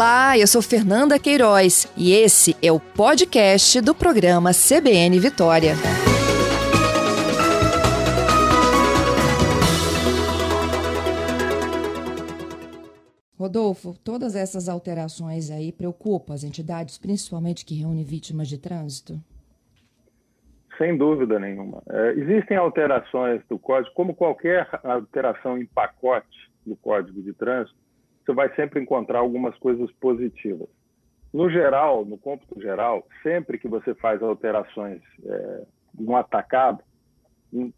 Olá, eu sou Fernanda Queiroz e esse é o podcast do programa CBN Vitória. Rodolfo, todas essas alterações aí preocupam as entidades, principalmente que reúnem vítimas de trânsito? Sem dúvida nenhuma. É, existem alterações do código, como qualquer alteração em pacote do código de trânsito, você vai sempre encontrar algumas coisas positivas. No geral, no cômputo geral, sempre que você faz alterações é, no atacado,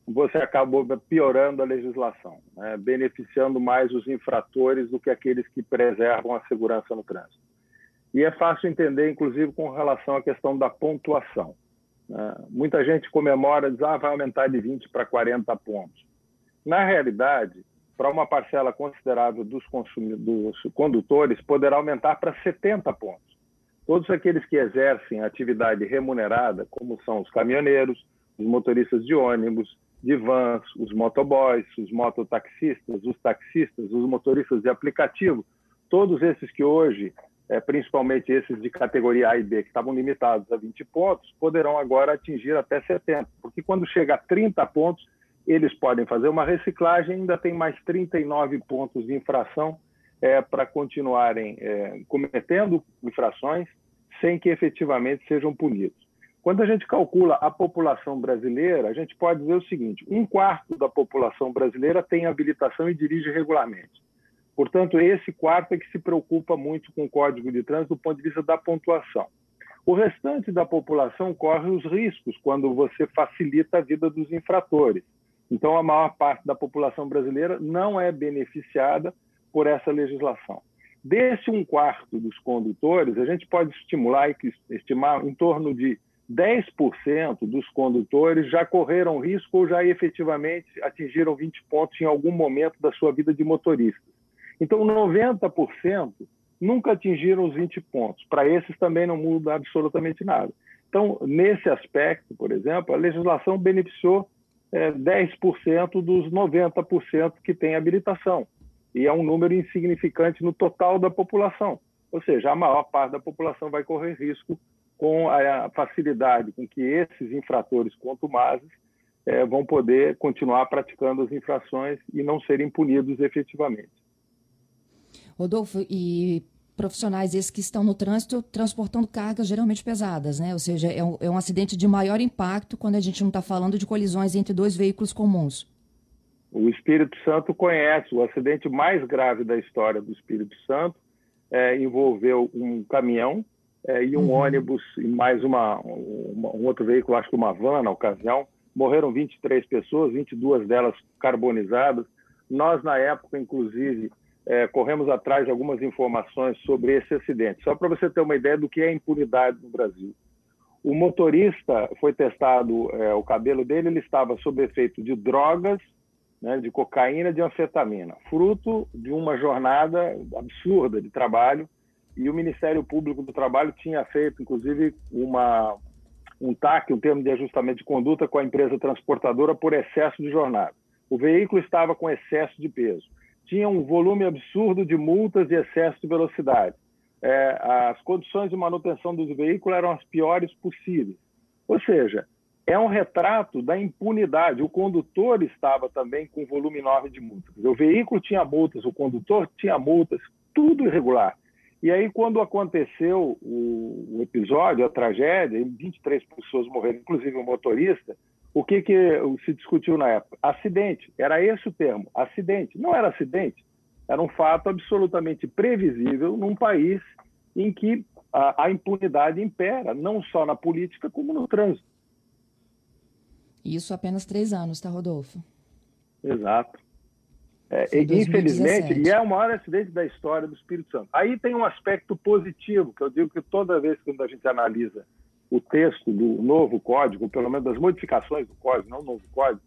você acabou piorando a legislação, né? beneficiando mais os infratores do que aqueles que preservam a segurança no trânsito. E é fácil entender, inclusive, com relação à questão da pontuação. Né? Muita gente comemora, diz, ah, vai aumentar de 20 para 40 pontos. Na realidade, para uma parcela considerável dos, dos condutores, poderá aumentar para 70 pontos. Todos aqueles que exercem atividade remunerada, como são os caminhoneiros, os motoristas de ônibus, de vans, os motoboys, os mototaxistas, os taxistas, os motoristas de aplicativo, todos esses que hoje, é, principalmente esses de categoria A e B, que estavam limitados a 20 pontos, poderão agora atingir até 70, porque quando chega a 30 pontos, eles podem fazer uma reciclagem, ainda tem mais 39 pontos de infração é, para continuarem é, cometendo infrações sem que efetivamente sejam punidos. Quando a gente calcula a população brasileira, a gente pode dizer o seguinte: um quarto da população brasileira tem habilitação e dirige regularmente. Portanto, esse quarto é que se preocupa muito com o Código de Trânsito do ponto de vista da pontuação. O restante da população corre os riscos quando você facilita a vida dos infratores. Então, a maior parte da população brasileira não é beneficiada por essa legislação. Desse um quarto dos condutores, a gente pode estimular e estimar em torno de 10% dos condutores já correram risco ou já efetivamente atingiram 20 pontos em algum momento da sua vida de motorista. Então, 90% nunca atingiram os 20 pontos. Para esses também não muda absolutamente nada. Então, nesse aspecto, por exemplo, a legislação beneficiou é, 10% dos 90% que têm habilitação. E é um número insignificante no total da população. Ou seja, a maior parte da população vai correr risco com a facilidade com que esses infratores contumazes é, vão poder continuar praticando as infrações e não serem punidos efetivamente. Rodolfo, e profissionais esses que estão no trânsito transportando cargas geralmente pesadas, né? Ou seja, é um, é um acidente de maior impacto quando a gente não está falando de colisões entre dois veículos comuns. O Espírito Santo conhece o acidente mais grave da história do Espírito Santo, é, envolveu um caminhão é, e um uhum. ônibus e mais uma, uma, um outro veículo, acho que uma van na ocasião. Morreram 23 pessoas, 22 delas carbonizadas. Nós, na época, inclusive, é, corremos atrás de algumas informações sobre esse acidente, só para você ter uma ideia do que é impunidade no Brasil. O motorista foi testado, é, o cabelo dele ele estava sob efeito de drogas, né, de cocaína, de anfetamina, fruto de uma jornada absurda de trabalho e o Ministério Público do Trabalho tinha feito, inclusive, uma, um TAC, um termo de ajustamento de conduta com a empresa transportadora por excesso de jornada. O veículo estava com excesso de peso. Tinha um volume absurdo de multas e excesso de velocidade. É, as condições de manutenção do veículo eram as piores possíveis. Ou seja, é um retrato da impunidade. O condutor estava também com volume enorme de multas. O veículo tinha multas, o condutor tinha multas, tudo irregular. E aí, quando aconteceu o, episódio, a tragédia, 23 pessoas morreram, inclusive o motorista, o que, que se discutiu na época? Acidente. Era esse o termo, acidente. Não era acidente, era um fato absolutamente previsível num país em que a, a impunidade impera, não só na política, como no trânsito. Isso apenas três anos, tá, Rodolfo? Exato. É, infelizmente, e é o maior acidente da história do Espírito Santo. Aí tem um aspecto positivo, que eu digo que toda vez que a gente analisa o texto do novo código, pelo menos das modificações do código, não o novo código,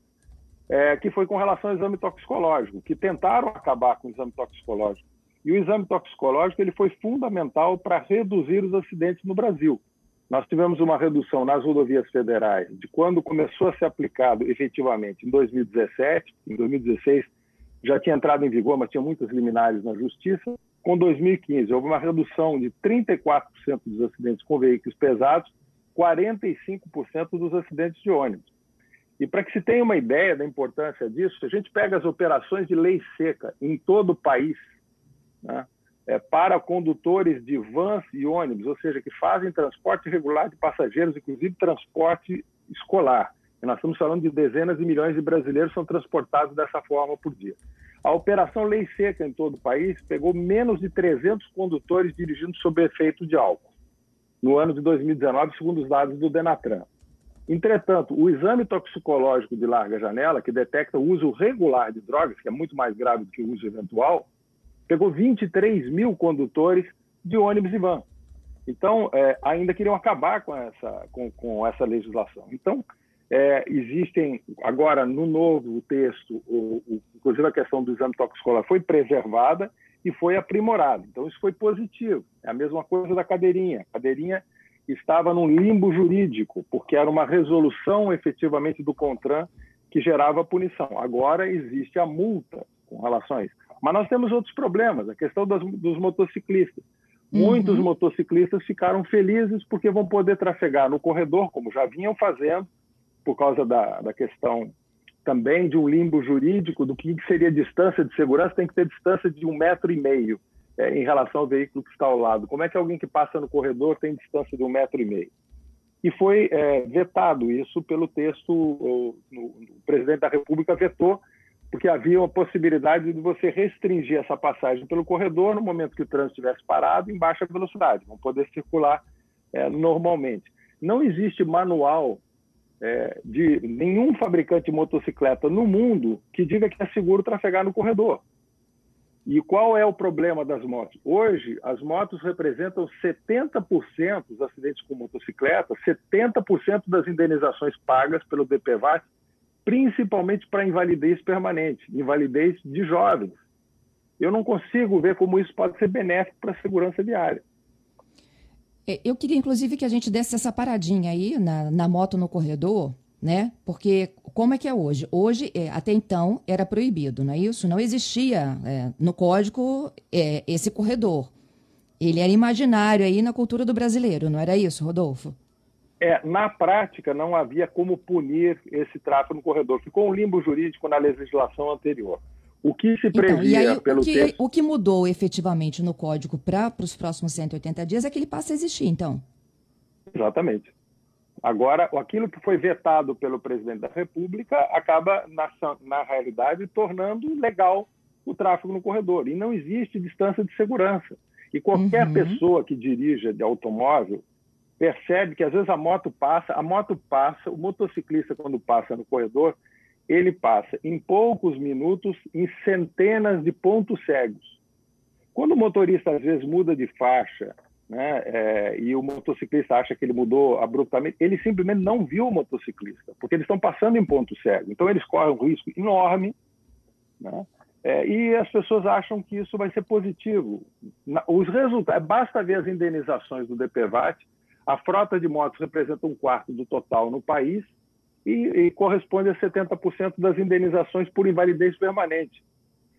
é, que foi com relação ao exame toxicológico, que tentaram acabar com o exame toxicológico. E o exame toxicológico ele foi fundamental para reduzir os acidentes no Brasil. Nós tivemos uma redução nas rodovias federais de quando começou a ser aplicado efetivamente em 2017, em 2016 já tinha entrado em vigor, mas tinha muitas liminares na justiça. com 2015. Houve uma redução de 34% dos acidentes com veículos pesados, 45% dos acidentes de ônibus. E para que se tenha uma ideia da importância disso, a gente pega as operações de lei seca em todo o país, né, é, para condutores de vans e ônibus, ou seja, que fazem transporte regular de passageiros, inclusive transporte escolar. E nós estamos falando de dezenas de milhões de brasileiros são transportados dessa forma por dia. A operação Lei Seca em todo o país pegou menos de 300 condutores dirigindo sob efeito de álcool no ano de 2019, segundo os dados do Denatran. Entretanto, o exame toxicológico de larga janela, que detecta o uso regular de drogas, que é muito mais grave do que o uso eventual, pegou 23 mil condutores de ônibus e van. Então, é, ainda queriam acabar com essa, com, com essa legislação. Então, é, existem, agora, no novo texto, o, o, inclusive a questão do exame toxicológico foi preservada e foi aprimorada. Então, isso foi positivo. É a mesma coisa da cadeirinha. A cadeirinha estava num limbo jurídico, porque era uma resolução efetivamente do CONTRAN que gerava punição. Agora existe a multa com relação a isso. Mas nós temos outros problemas, a questão das, dos motociclistas. Uhum. Muitos motociclistas ficaram felizes porque vão poder trafegar no corredor, como já vinham fazendo, por causa da, da questão também de um limbo jurídico do que seria distância de segurança, tem que ter distância de um metro e meio é, em relação ao veículo que está ao lado. Como é que alguém que passa no corredor tem distância de um metro e meio? E foi é, vetado isso pelo texto, o, o, presidente da República vetou, porque havia a possibilidade de você restringir essa passagem pelo corredor no momento que o trânsito estivesse parado em baixa velocidade, vão poder circular é, normalmente. Não existe manual é, de nenhum fabricante de motocicleta no mundo que diga que é seguro trafegar no corredor. E qual é o problema das motos? Hoje, as motos representam 70% dos acidentes com motocicleta, 70% das indenizações pagas pelo DPVAT, principalmente para invalidez permanente, invalidez de jovens. Eu não consigo ver como isso pode ser benéfico para a segurança viária. É, eu queria, inclusive, que a gente desse essa paradinha aí na, na moto no corredor, né? Porque como é que é hoje? Hoje, é, até então, era proibido, não é isso? Não existia é, no código é, esse corredor. Ele era imaginário aí na cultura do brasileiro, não era isso, Rodolfo? É, na prática, não havia como punir esse tráfego no corredor. Ficou um limbo jurídico na legislação anterior. O que se previa então, aí, pelo o que, texto... o que mudou efetivamente no código para os próximos 180 dias é que ele passa a existir, então. Exatamente. Agora, aquilo que foi vetado pelo presidente da República acaba, na, na realidade, tornando legal o tráfego no corredor. E não existe distância de segurança. E qualquer uhum. pessoa que dirija de automóvel percebe que às vezes a moto passa, a moto passa, o motociclista quando passa no corredor, ele passa em poucos minutos em centenas de pontos cegos. Quando o motorista às vezes muda de faixa, né, é, e o motociclista acha que ele mudou abruptamente, ele simplesmente não viu o motociclista, porque eles estão passando em ponto cego. Então eles correm um risco enorme, né, é, e as pessoas acham que isso vai ser positivo. Os resultados, basta ver as indenizações do DPVAT. A frota de motos representa um quarto do total no país e, e corresponde a 70% das indenizações por invalidez permanente.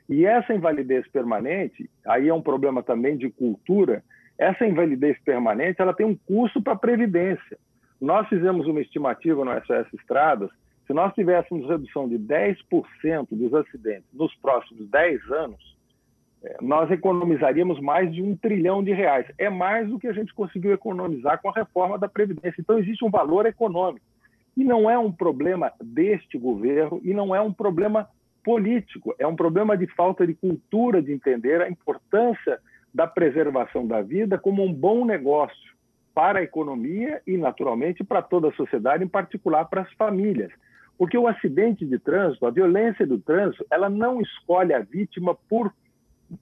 E essa invalidez permanente, aí é um problema também de cultura, essa invalidez permanente ela tem um custo para a Previdência. Nós fizemos uma estimativa no SOS Estradas, se nós tivéssemos redução de 10% dos acidentes nos próximos 10 anos, é, nós economizaríamos mais de um trilhão de reais. É mais do que a gente conseguiu economizar com a reforma da Previdência. Então, existe um valor econômico. E não é um problema deste governo e não é um problema político, é um problema de falta de cultura de entender a importância da preservação da vida como um bom negócio para a economia e, naturalmente, para toda a sociedade, em particular para as famílias. Porque o acidente de trânsito, a violência do trânsito, ela não escolhe a vítima por,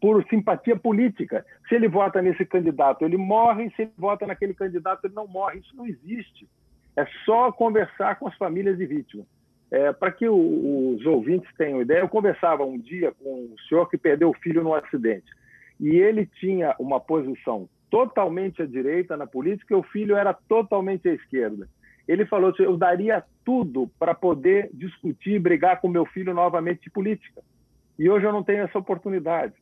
por simpatia política. Se ele vota nesse candidato, ele morre, se ele vota naquele candidato, ele não morre. Isso não existe. É só conversar com as famílias de vítimas. É, Para que o, os ouvintes tenham ideia, eu conversava um dia com um senhor que perdeu o filho no acidente. E ele tinha uma posição totalmente à direita na política e o filho era totalmente à esquerda. Ele falou assim, eu daria tudo para poder discutir e brigar com meu filho novamente de política. E hoje eu não tenho essa oportunidade.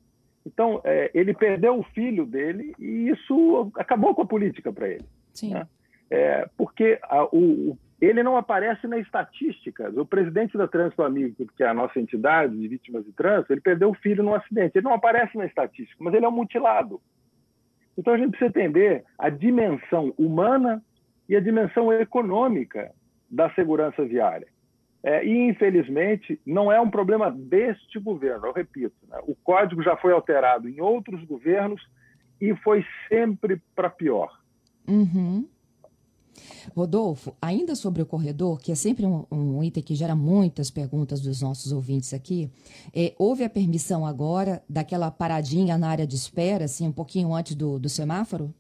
Então, é, ele perdeu o filho dele e isso acabou com a política para ele. Sim. Né? É, porque a, o, ele não aparece nas estatísticas. O presidente da Trânsito Amigo, que é a nossa entidade de vítimas de trânsito, ele perdeu o filho num acidente. Ele não aparece na estatística, mas ele é um mutilado. Então a gente precisa entender a dimensão humana e a dimensão econômica da segurança viária. É, e, infelizmente, não é um problema deste governo, eu repito. Né? O código já foi alterado em outros governos e foi sempre para pior. Uhum. Rodolfo, ainda sobre o corredor, que é sempre um, um, item que gera muitas perguntas dos nossos ouvintes aqui, é, houve a permissão agora daquela paradinha na área de espera, assim, um pouquinho antes do, do semáforo?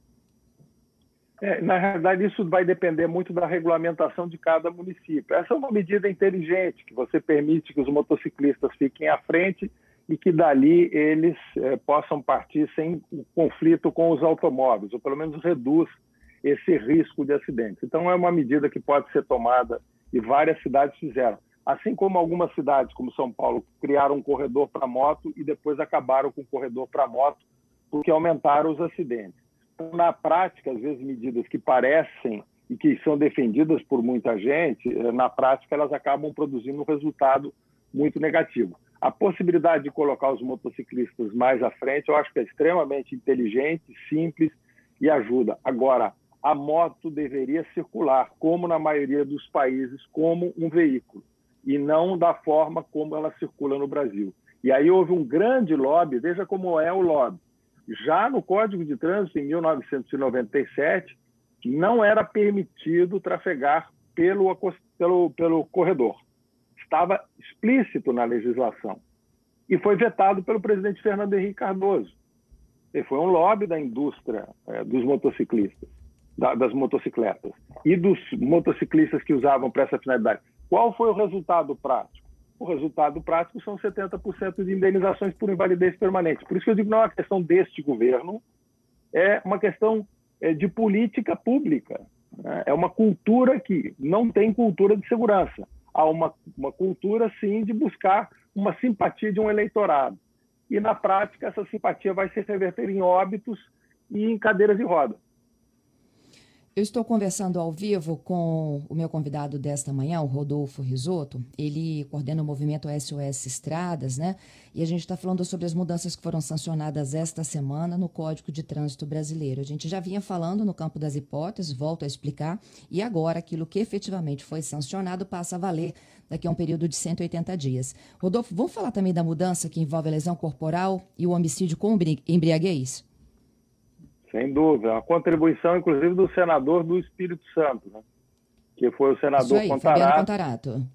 É, na realidade, isso vai depender muito da regulamentação de cada município. Essa é uma medida inteligente, que você permite que os motociclistas fiquem à frente e que dali eles é, possam partir sem conflito com os automóveis, ou pelo menos reduz esse risco de acidentes. Então, é uma medida que pode ser tomada e várias cidades fizeram. Assim como algumas cidades, como São Paulo, criaram um corredor para moto e depois acabaram com o corredor para moto porque aumentaram os acidentes. Então, na prática, às vezes, medidas que parecem e que são defendidas por muita gente, eh, na prática, elas acabam produzindo um resultado muito negativo. A possibilidade de colocar os motociclistas mais à frente, eu acho que é extremamente inteligente, simples e ajuda. Agora, a moto deveria circular, como na maioria dos países, como um veículo, e não da forma como ela circula no Brasil. E aí houve um grande lobby, veja como é o lobby. Já no Código de Trânsito, em 1997, não era permitido trafegar pelo, pelo, pelo corredor. Estava explícito na legislação. E foi vetado pelo presidente Fernando Henrique Cardoso. E foi um lobby da indústria é, dos motociclistas, da, das motocicletas e dos motociclistas que usavam para essa finalidade. Qual foi o resultado prático? o resultado prático são 70% de indenizações por invalidez permanente. Por isso que eu digo não é uma questão deste governo, é uma questão é, de política pública. Né? É uma cultura que não tem cultura de segurança. Há uma, uma cultura, sim, de buscar uma simpatia de um eleitorado. E, na prática, essa simpatia vai se reverter em óbitos e em cadeiras de roda. Eu estou conversando ao vivo com o meu convidado desta manhã, o Rodolfo Risotto. Ele coordena o movimento SOS Estradas, né? E a gente está falando sobre as mudanças que foram sancionadas esta semana no Código de Trânsito Brasileiro. A gente já vinha falando no campo das hipóteses, volto a explicar, e agora aquilo que efetivamente foi sancionado passa a valer daqui a um período de 180 dias. Rodolfo, vamos falar também da mudança que envolve a lesão corporal e o homicídio com embriaguez? Sem dúvida. A contribuição, inclusive, do senador do Espírito Santo, né? que foi o senador aí, Contarato. Contarato.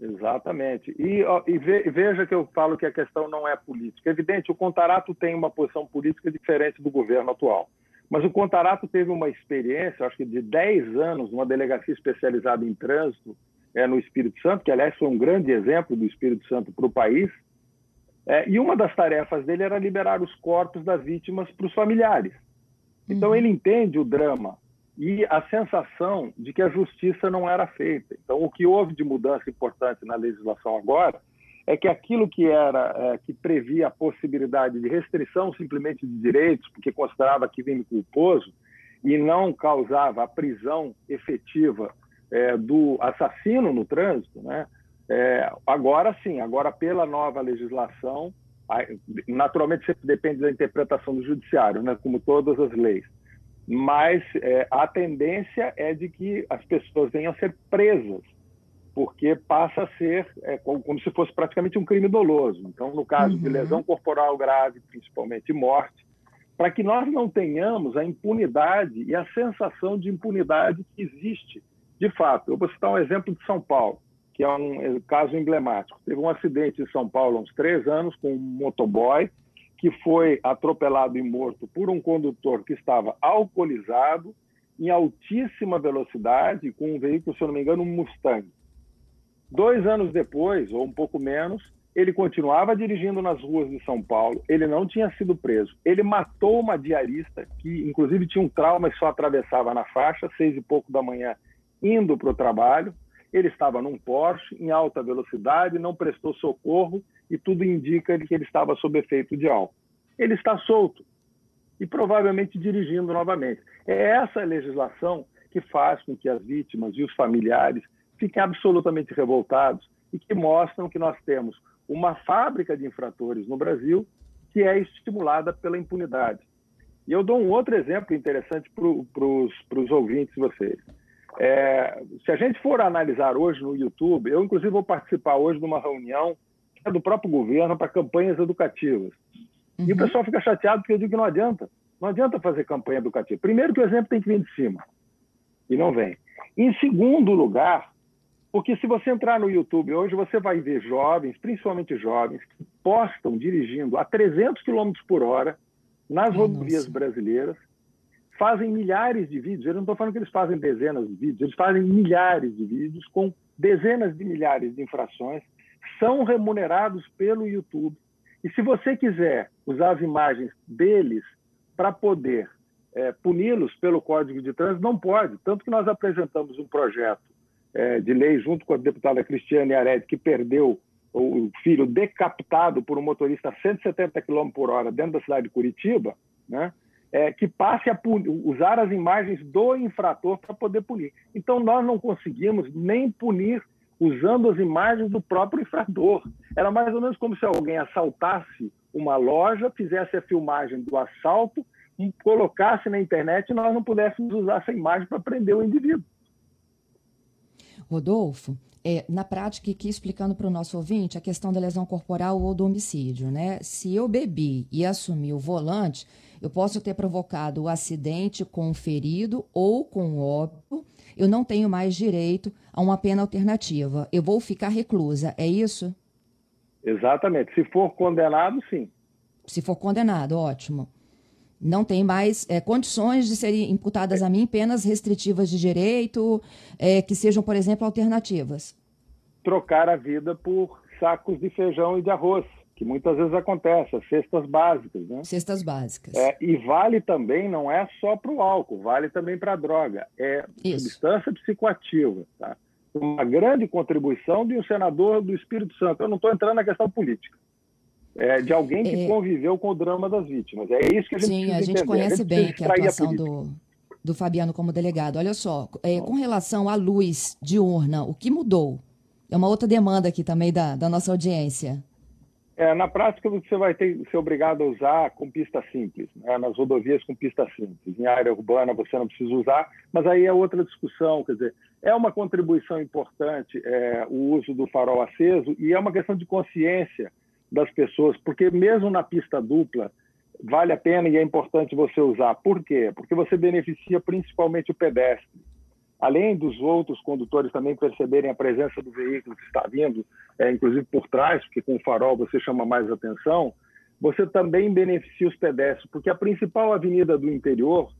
Exatamente. E, ó, e ve, veja que eu falo que a questão não é política. É evidente, o Contarato tem uma posição política diferente do governo atual. Mas o Contarato teve uma experiência, acho que de 10 anos, numa delegacia especializada em trânsito é, no Espírito Santo, que, aliás, foi um grande exemplo do Espírito Santo para o país. É, e uma das tarefas dele era liberar os corpos das vítimas para os familiares. Então uhum. ele entende o drama e a sensação de que a justiça não era feita. Então o que houve de mudança importante na legislação agora é que aquilo que era é, que previa a possibilidade de restrição simplesmente de direitos, porque considerava crime culposo e não causava a prisão efetiva é, do assassino no trânsito, né? É, agora sim, agora pela nova legislação Naturalmente, sempre depende da interpretação do judiciário, né, como todas as leis. Mas é, a tendência é de que as pessoas venham a ser presas, porque passa a ser é, como, como, se fosse praticamente um crime doloso. Então, no caso uhum. de lesão corporal grave, principalmente morte, para que nós não tenhamos a impunidade e a sensação de impunidade que existe de fato. Eu vou citar um exemplo de São Paulo que é um é, caso emblemático. Teve um acidente em São Paulo há uns três anos com um motoboy que foi atropelado e morto por um condutor que estava alcoolizado, em altíssima velocidade, com um veículo, se eu não me engano, um Mustang. Dois anos depois, ou um pouco menos, ele continuava dirigindo nas ruas de São Paulo, ele não tinha sido preso. Ele matou uma diarista, que inclusive tinha um trauma e só atravessava na faixa, seis e pouco da manhã, indo para o trabalho. Ele estava num Porsche em alta velocidade, não prestou socorro e tudo indica que ele estava sob efeito de álcool. ele está solto e provavelmente dirigindo novamente. É essa legislação que faz com que as vítimas e os familiares fiquem absolutamente revoltados e que mostram que nós temos uma fábrica de infratores no Brasil que é estimulada pela impunidade. E eu dou um outro exemplo interessante para os ouvintes vocês. É, se a gente for analisar hoje no YouTube, eu inclusive vou participar hoje de uma reunião é do próprio governo para campanhas educativas. Uhum. E o uhum. pessoal fica chateado porque eu digo que não adianta. Não adianta fazer campanha educativa. Primeiro que o exemplo tem que vir de cima. E não vem. Em segundo lugar, porque se você entrar no YouTube hoje, você vai ver jovens, principalmente jovens, que postam dirigindo a 300 km por hora nas rodovias brasileiras, fazem milhares de vídeos. Eu não estou falando que eles fazem dezenas de vídeos, eles fazem milhares de vídeos com dezenas de milhares de infrações, são remunerados pelo YouTube. E se você quiser usar as imagens deles para poder é, puni-los pelo Código de Trânsito, não pode. Tanto que nós apresentamos um projeto é, de lei junto com a deputada Cristiane Ared, que perdeu o filho decapitado por um motorista a 170 km por hora dentro da cidade de Curitiba, né? É, que passe a punir, usar as imagens do infrator para poder punir. Então, nós não conseguimos nem punir usando as imagens do próprio infrator. Era mais ou menos como se alguém assaltasse uma loja, fizesse a filmagem do assalto, colocasse na internet e nós não pudéssemos usar essa imagem para prender o indivíduo. Rodolfo, é, na prática, aqui explicando para o nosso ouvinte a questão da lesão corporal ou do homicídio, né? Se eu bebi e assumi o volante, eu posso ter provocado o acidente com o ferido ou com óbito, eu não tenho mais direito a uma pena alternativa. Eu vou ficar reclusa, é isso? Exatamente. Se for condenado, sim. Se for condenado, ótimo não tem mais é, condições de serem imputadas a mim penas restritivas de direito, é, que sejam, por exemplo, alternativas. Trocar a vida por sacos de feijão e de arroz, que muitas vezes acontece, as cestas básicas. Né? Cestas básicas. É, e vale também, não é só para o álcool, vale também para a droga. É Isso. substância psicoativa. Tá? Uma grande contribuição de um senador do Espírito Santo. Eu não estou entrando na questão política é, de alguém que é... conviveu com o drama das vítimas. É isso que a gente Sim, a gente entender. conhece a gente bem a atuação a do, do Fabiano como delegado. Olha só, é, com relação à luz diurna, o que mudou? É uma outra demanda aqui também da, da nossa audiência. É, na prática, você vai ter, ser obrigado a usar com pista simples, né? nas rodovias com pista simples. Em área urbana você não precisa usar, mas aí é outra discussão. Quer dizer, é uma contribuição importante é, o uso do farol aceso e é uma questão de consciência das pessoas, porque mesmo na pista dupla, vale a pena e é importante você usar. Por quê? Porque você beneficia principalmente o pedestre. Além dos outros condutores também perceberem a presença do veículo que está vindo, é, inclusive por trás, porque com o farol você chama mais atenção, você também beneficia os pedestres, porque a principal avenida do interior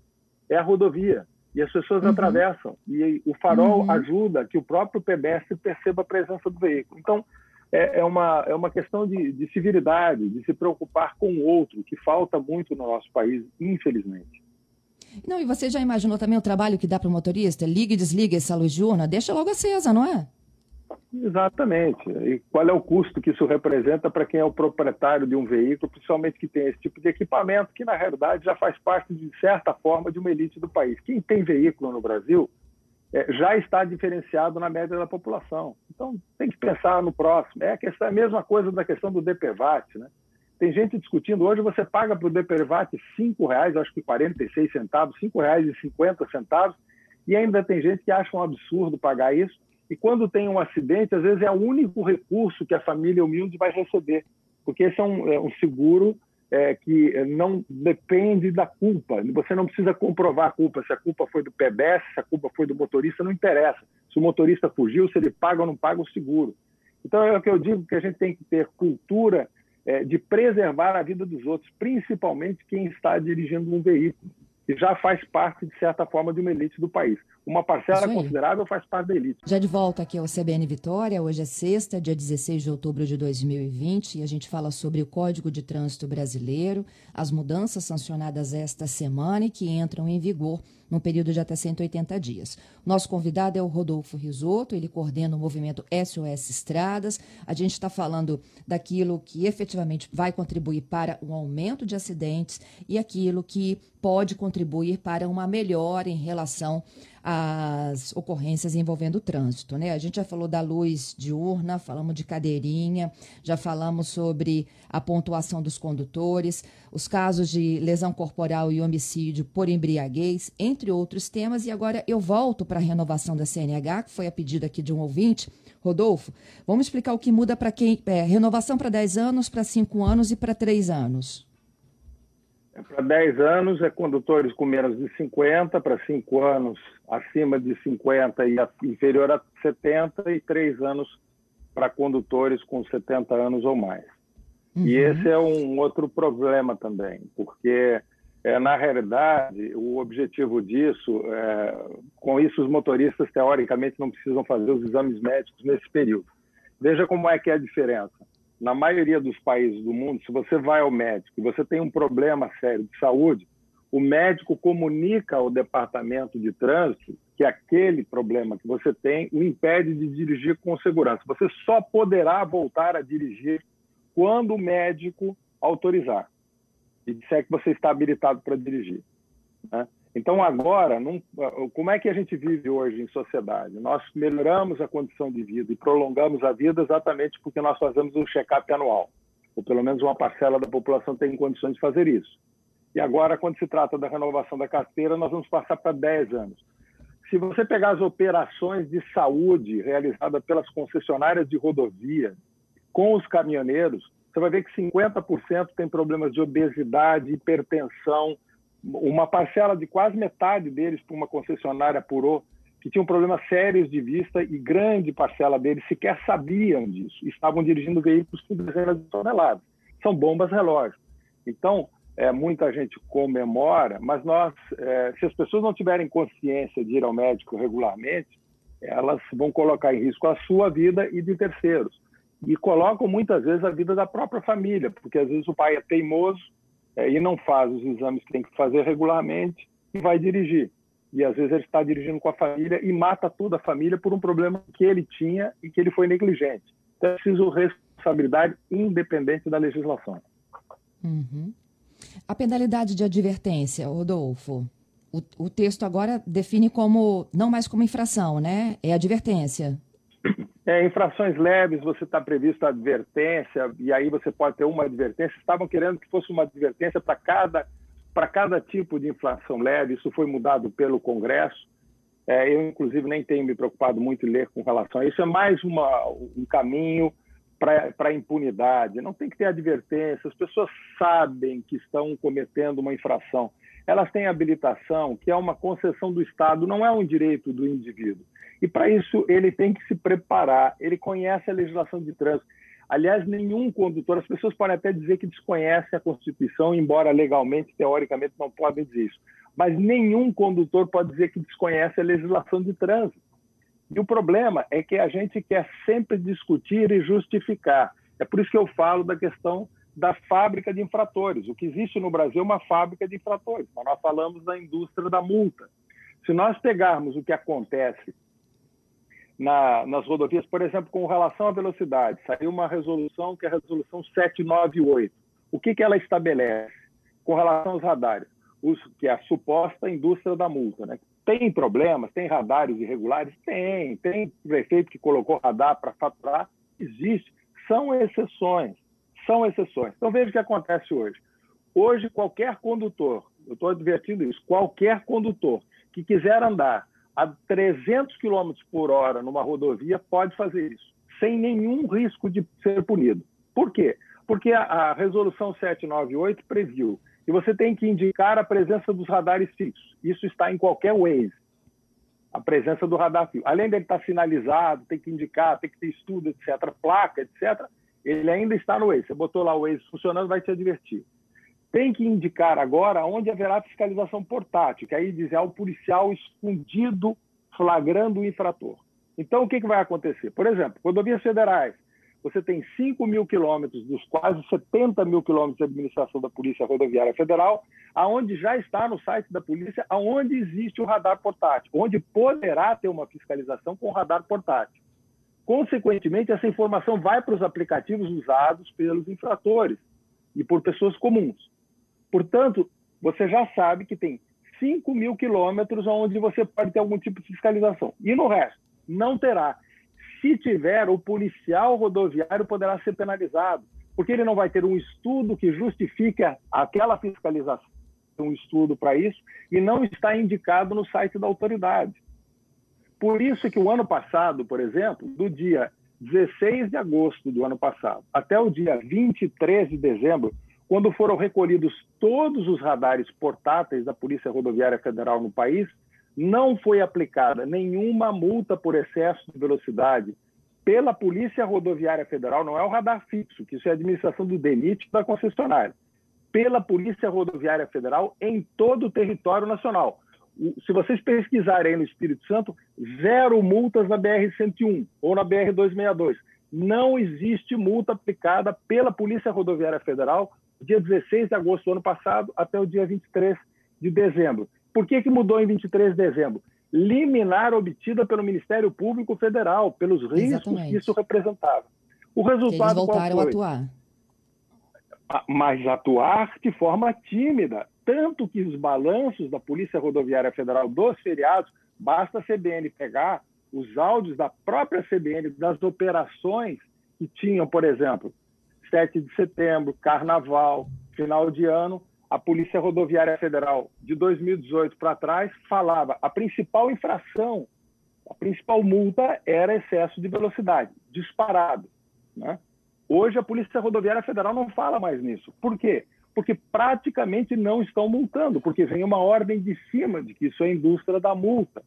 é a rodovia e as pessoas uhum. atravessam. E o farol uhum. ajuda que o próprio pedestre perceba a presença do veículo. Então, é, é, uma, é uma questão de, de civilidade, de se preocupar com o outro, que falta muito no nosso país, infelizmente. Não, e você já imaginou também o trabalho que dá para o motorista? Liga e desliga essa luz diurna, deixa logo acesa, não é? Exatamente. E qual é o custo que isso representa para quem é o proprietário de um veículo, principalmente que tem esse tipo de equipamento, que na realidade já faz parte, de certa forma, de uma elite do país. Quem tem veículo no Brasil é, já está diferenciado na média da população. Então, tem que pensar no próximo. É a, questão, é a mesma coisa da questão do DPVAT. Né? Tem gente discutindo, hoje você paga para o DPVAT R$ reais, acho que 46 centavos, R$ reais e 50 centavos, e ainda tem gente que acha um absurdo pagar isso. E quando tem um acidente, às vezes é o único recurso que a família humilde vai receber, porque esse é um, é um seguro é, que não depende da culpa. Você não precisa comprovar a culpa, se a culpa foi do PBS, se a culpa foi do motorista, não interessa. Se o motorista fugiu, se ele paga ou não paga o seguro. Então é o que eu digo que a gente tem que ter cultura é, de preservar a vida dos outros, principalmente quem está dirigindo um veículo, que já faz parte, de certa forma, de uma elite do país. Uma parcela considerável faz parte da elite. Já de volta aqui ao CBN Vitória, hoje é sexta, dia 16 de outubro de 2020, e a gente fala sobre o Código de Trânsito Brasileiro, as mudanças sancionadas esta semana e que entram em vigor num período de até 180 dias. Nosso convidado é o Rodolfo Risotto, ele coordena o movimento SOS Estradas. A gente está falando daquilo que efetivamente vai contribuir para um aumento de acidentes e aquilo que pode contribuir para uma melhora em relação às ocorrências envolvendo o trânsito. Né? A gente já falou da luz diurna, falamos de cadeirinha, já falamos sobre a pontuação dos condutores, os casos de lesão corporal e homicídio por embriaguez, entre outros temas. E agora eu volto para a renovação da CNH, que foi a pedido aqui de um ouvinte. Rodolfo, vamos explicar o que muda para quem. É, renovação para 10 anos, para 5 anos e para 3 anos. É para 10 anos é condutores com menos de 50, para 5 anos acima de 50 e inferior a 70, e 3 anos para condutores com 70 anos ou mais. Uhum. E esse é um outro problema também, porque, é, na realidade, o objetivo disso, é, com isso, os motoristas, teoricamente, não precisam fazer os exames médicos nesse período. Veja como é que é a diferença na maioria dos países do mundo, se você vai ao médico e você tem um problema sério de saúde, o médico comunica ao departamento de trânsito que aquele problema que você tem o impede de dirigir com segurança. Você só poderá voltar a dirigir quando o médico autorizar e disser que você está habilitado para dirigir. Né? Então, agora, não, como é que a gente vive hoje em sociedade? Nós melhoramos a condição de vida e prolongamos a vida exatamente porque nós fazemos um check-up anual, ou pelo menos uma parcela da população tem condições de fazer isso. E agora, quando se trata da renovação da carteira, nós vamos passar para 10 anos. Se você pegar as operações de saúde realizadas pelas concessionárias de rodovia com os caminhoneiros, você vai ver que 50% tem problemas de obesidade, hipertensão, uma parcela de quase metade deles para uma concessionária apurou que tinham problemas sérios de vista e grande parcela deles sequer sabiam disso. Estavam dirigindo veículos com dezenas de toneladas. São bombas relógio. Então, é, muita gente comemora, mas nós, é, se as pessoas não tiverem consciência de ir ao médico regularmente, elas vão colocar em risco a sua vida e de terceiros. E colocam muitas vezes a vida da própria família, porque às vezes o pai é teimoso, é, e não faz os exames que tem que fazer regularmente e vai dirigir. E às vezes ele está dirigindo com a família e mata toda a família por um problema que ele tinha e que ele foi negligente. Então é preciso responsabilidade independente da legislação. Uhum. A penalidade de advertência, Rodolfo, o, o texto agora define como, não mais como infração, né? É advertência. É, infrações leves, você está previsto advertência, e aí você pode ter uma advertência. Estavam querendo que fosse uma advertência para cada, para cada tipo de infração leve, isso foi mudado pelo Congresso. É, eu, inclusive, nem tenho me preocupado muito em ler com relação a isso. É mais uma, um caminho para a impunidade. Não tem que ter advertência, as pessoas sabem que estão cometendo uma infração. Elas têm habilitação, que é uma concessão do Estado, não é um direito do indivíduo. E para isso ele tem que se preparar, ele conhece a legislação de trânsito. Aliás, nenhum condutor, as pessoas podem até dizer que desconhecem a Constituição, embora legalmente, teoricamente, não podem dizer isso. Mas nenhum condutor pode dizer que desconhece a legislação de trânsito. E o problema é que a gente quer sempre discutir e justificar. É por isso que eu falo da questão da fábrica de infratores. O que existe no Brasil é uma fábrica de infratores, mas nós falamos da indústria da multa. Se nós pegarmos o que acontece na, nas rodovias, por exemplo, com relação à velocidade, saiu uma resolução que é a resolução 798. O que, que ela estabelece com relação aos radares? Os, que é a suposta indústria da multa. Né? Tem problemas, tem radares irregulares? Tem. Tem prefeito que colocou radar para faturar? Existe. São exceções. São exceções. Então, veja o que acontece hoje. Hoje, qualquer condutor, eu estou advertindo isso, qualquer condutor que quiser andar a 300 km por hora numa rodovia pode fazer isso, sem nenhum risco de ser punido. Por quê? Porque a, a resolução 798 previu que você tem que indicar a presença dos radares fixos. Isso está em qualquer Waze. A presença do radar fixo. Além dele estar sinalizado, tem que indicar, tem que ter estudo, etc., placa, etc., ele ainda está no Waze. Você botou lá o Waze funcionando, vai te advertir tem que indicar agora onde haverá fiscalização portátil, que aí diz é o policial escondido flagrando o infrator. Então, o que, que vai acontecer? Por exemplo, rodovias federais, você tem 5 mil quilômetros dos quase 70 mil quilômetros de administração da Polícia Rodoviária Federal, aonde já está no site da polícia, aonde existe o radar portátil, onde poderá ter uma fiscalização com radar portátil. Consequentemente, essa informação vai para os aplicativos usados pelos infratores e por pessoas comuns. Portanto, você já sabe que tem 5 mil quilômetros onde você pode ter algum tipo de fiscalização. E no resto, não terá. Se tiver, o policial rodoviário poderá ser penalizado, porque ele não vai ter um estudo que justifique aquela fiscalização, um estudo para isso, e não está indicado no site da autoridade. Por isso que o ano passado, por exemplo, do dia 16 de agosto do ano passado até o dia 23 de dezembro, quando foram recolhidos todos os radares portáteis da Polícia Rodoviária Federal no país, não foi aplicada nenhuma multa por excesso de velocidade pela Polícia Rodoviária Federal, não é o radar fixo, que isso é a administração do DENIT da concessionária, pela Polícia Rodoviária Federal em todo o território nacional. Se vocês pesquisarem aí no Espírito Santo, zero multas na BR-101 ou na BR-262. Não existe multa aplicada pela Polícia Rodoviária Federal dia 16 de agosto do ano passado até o dia 23 de dezembro. Por que, que mudou em 23 de dezembro? Liminar obtida pelo Ministério Público Federal, pelos riscos Exatamente. que isso representava. O resultado Eles voltaram a atuar. Mas atuar de forma tímida. Tanto que os balanços da Polícia Rodoviária Federal dos feriados, basta a CBN pegar os áudios da própria CBN das operações que tinham, por exemplo, 7 de setembro, carnaval, final de ano, a Polícia Rodoviária Federal de 2018 para trás falava a principal infração, a principal multa era excesso de velocidade, disparado. Né? Hoje a Polícia Rodoviária Federal não fala mais nisso. Por quê? Porque praticamente não estão multando, porque vem uma ordem de cima de que isso é indústria da multa.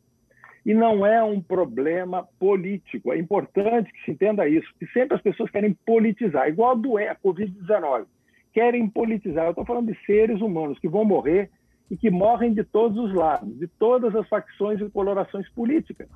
E não é um problema político. É importante que se entenda isso, que sempre as pessoas querem politizar, igual a, doença, a Covid-19 querem politizar. Eu estou falando de seres humanos que vão morrer e que morrem de todos os lados, de todas as facções e colorações políticas.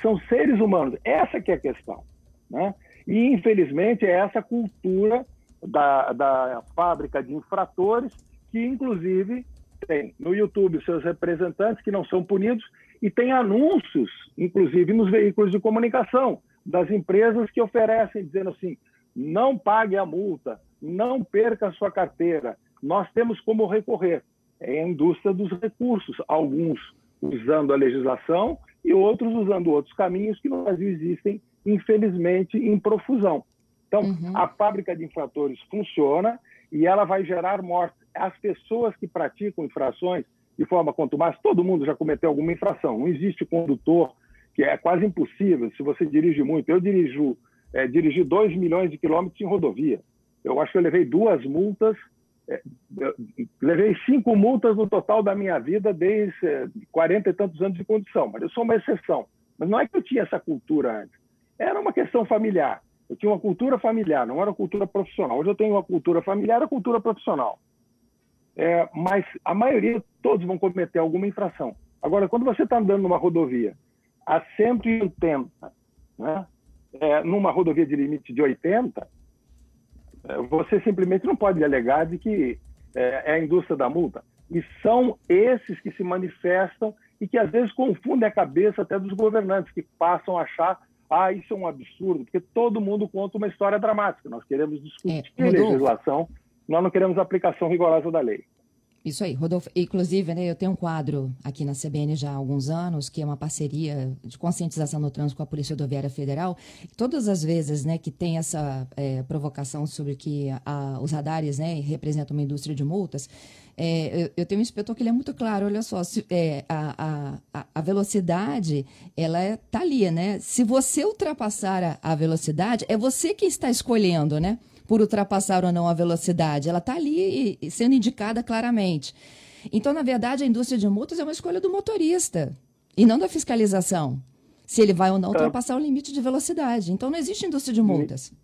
São seres humanos. Essa que é a questão. Né? E, infelizmente, é essa cultura da, da fábrica de infratores que, inclusive, tem no YouTube seus representantes que não são punidos e tem anúncios, inclusive, nos veículos de comunicação das empresas que oferecem, dizendo assim, não pague a multa, não perca a sua carteira. Nós temos como recorrer. É a indústria dos recursos, alguns usando a legislação e outros usando outros caminhos que no Brasil existem, infelizmente, em profusão. Então, uhum. a fábrica de infratores funciona e ela vai gerar morte. As pessoas que praticam infrações, de forma quanto mais, todo mundo já cometeu alguma infração. Não existe condutor que é quase impossível se você dirige muito. Eu dirijo, é, dirigi 2 milhões de quilômetros em rodovia. Eu acho que eu levei duas multas, é, levei cinco multas no total da minha vida desde é, 40 e tantos anos de condição, mas eu sou uma exceção. Mas não é que eu tinha essa cultura antes, era uma questão familiar. Eu tinha uma cultura familiar, não era uma cultura profissional. Hoje eu tenho uma cultura familiar e cultura profissional. É, mas a maioria, todos vão cometer alguma infração. Agora, quando você está andando numa rodovia a 180, né, é, numa rodovia de limite de 80, é, você simplesmente não pode alegar de que é, é a indústria da multa. E são esses que se manifestam e que às vezes confundem a cabeça até dos governantes, que passam a achar ah, isso é um absurdo, porque todo mundo conta uma história dramática. Nós queremos discutir é, legislação, nós não queremos aplicação rigorosa da lei. Isso aí, Rodolfo. Inclusive, né, eu tenho um quadro aqui na CBN já há alguns anos, que é uma parceria de conscientização no trânsito com a Polícia Rodoviária Federal. Todas as vezes né, que tem essa é, provocação sobre que a, os radares né, representam uma indústria de multas, é, eu, eu, tenho um inspetor que ele é muito claro. Olha só, se, é, a, a, a, velocidade, ela está é, ali, né? Se você ultrapassar a, a velocidade, é você que está escolhendo, né? Por ultrapassar ou não a velocidade. Ela está ali sendo indicada claramente. Então, na verdade, a indústria de multas é uma escolha do motorista e não da fiscalização. Se ele vai ou não tá. ultrapassar o limite de velocidade. Então, não existe indústria de multas.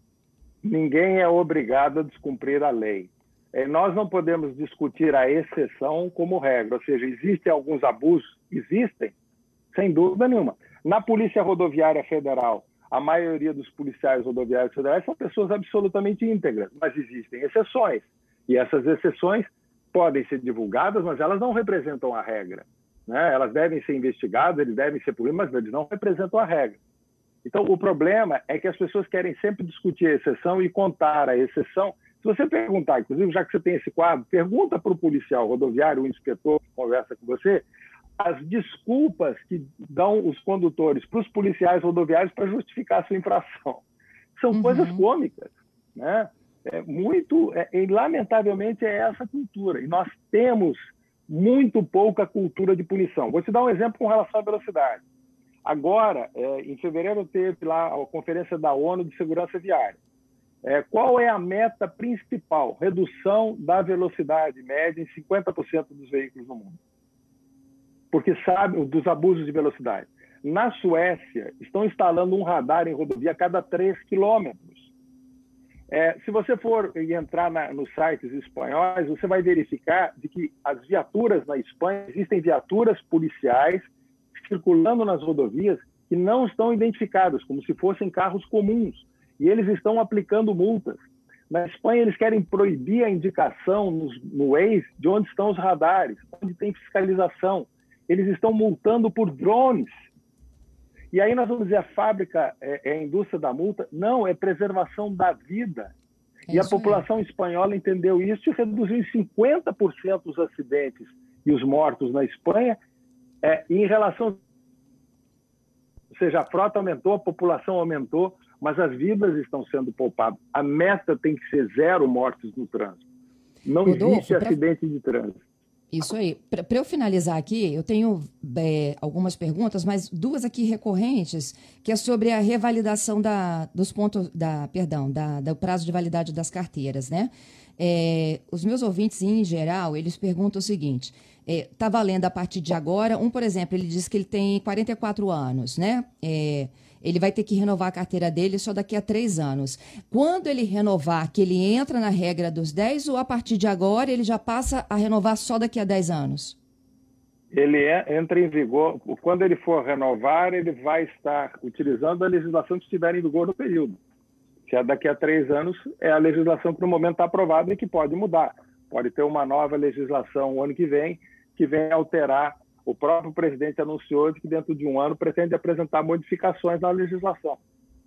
Ninguém é obrigado a descumprir a lei. É, nós não podemos discutir a exceção como regra, ou seja, existem alguns abusos, existem, sem dúvida nenhuma. Na Polícia Rodoviária Federal, a maioria dos policiais rodoviários federais são pessoas absolutamente íntegras, mas existem exceções. E essas exceções podem ser divulgadas, mas elas não representam a regra. Né? Elas devem ser investigadas, eles devem ser punidos, mas eles não representam a regra. Então, o problema é que as pessoas querem sempre discutir a exceção e contar a exceção. Se você perguntar, inclusive, já que você tem esse quadro, pergunta para o policial rodoviário, o inspetor que conversa com você, as desculpas que dão os condutores para os policiais rodoviários para justificar a sua infração. São uhum. coisas cômicas, né? É muito, é, e lamentavelmente é essa cultura. E nós temos muito pouca cultura de punição. Vou te dar um exemplo com relação à velocidade. Agora, é, em fevereiro teve lá a conferência da ONU de segurança viária. É, qual é a meta principal? Redução da velocidade média em 50% dos veículos no mundo porque sabe dos abusos de velocidade. Na Suécia, estão instalando um radar em rodovia a cada 3 quilômetros. É, se você for entrar na, nos sites espanhóis, você vai verificar de que as viaturas na Espanha, existem viaturas policiais circulando nas rodovias que não estão identificadas, como se fossem carros comuns. E eles estão aplicando multas. Na Espanha, eles querem proibir a indicação nos, no Waze de onde estão os radares, onde tem fiscalização eles estão multando por drones. E aí nós vamos dizer, a fábrica é, é a indústria da multa? Não, é preservação da vida. É e a população espanhola entendeu isso e reduziu em 50% os acidentes e os mortos na Espanha. É, em relação. Ou seja, a frota aumentou, a população aumentou, mas as vidas estão sendo poupadas. A meta tem que ser zero mortes no trânsito. Não Rodolfo, existe acidente pra... de trânsito. Isso aí. Para eu finalizar aqui, eu tenho é, algumas perguntas, mas duas aqui recorrentes, que é sobre a revalidação da, dos pontos, da, perdão, da, do prazo de validade das carteiras, né? É, os meus ouvintes, em geral, eles perguntam o seguinte: está é, tá valendo a partir de agora? Um, por exemplo, ele diz que ele tem 44 anos, né? É, ele vai ter que renovar a carteira dele só daqui a três anos. Quando ele renovar, que ele entra na regra dos 10 ou a partir de agora ele já passa a renovar só daqui a 10 anos? Ele é, entra em vigor, quando ele for renovar, ele vai estar utilizando a legislação que estiver em vigor no período. Se é daqui a três anos, é a legislação que no momento está aprovada e que pode mudar. Pode ter uma nova legislação o ano que vem, que vem alterar o próprio presidente anunciou que dentro de um ano pretende apresentar modificações na legislação.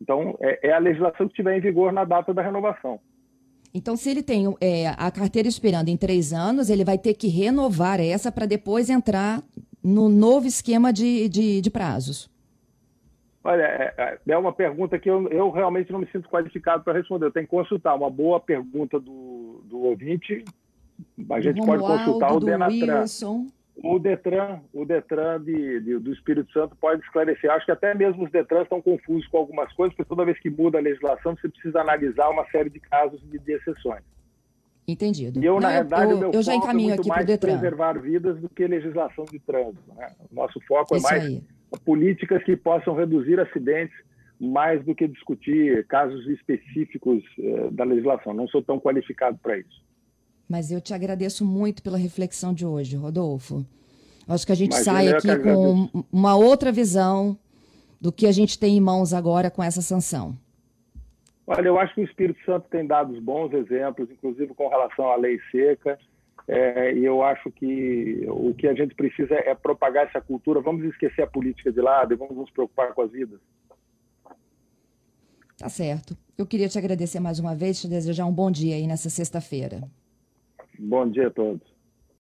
Então, é, é a legislação que estiver em vigor na data da renovação. Então, se ele tem é, a carteira esperando em três anos, ele vai ter que renovar essa para depois entrar no novo esquema de, de, de prazos. Olha, é, é, é uma pergunta que eu, eu realmente não me sinto qualificado para responder. Eu tenho que consultar uma boa pergunta do, do ouvinte. A gente pode consultar o Denatran. Wilson. O Detran, o Detran de, de, do Espírito Santo pode esclarecer. Acho que até mesmo os Detrans estão confusos com algumas coisas, porque toda vez que muda a legislação, você precisa analisar uma série de casos de, de exceções. Entendido. E eu, Não, na verdade, eu, o meu eu já foco é encaminho é muito mais preservar vidas do que legislação de trânsito. Né? O nosso foco é Isso é mais aí. políticas que possam reduzir acidentes, mais do que discutir casos específicos eh, da legislação. Não sou tão qualificado para isso. Mas eu te agradeço muito pela reflexão de hoje, Rodolfo. Acho que a gente sai aqui com uma outra visão do que a gente tem em mãos agora com essa sanção. Olha, eu acho que o Espírito Santo tem dado bons exemplos, inclusive com relação à lei seca. É, e eu acho que o que a gente precisa é propagar essa cultura. Vamos esquecer a política de lado e vamos nos preocupar com as vidas. Tá certo. Eu queria te agradecer mais uma vez, te desejar um bom dia aí nessa sexta-feira. Bom dia a todos.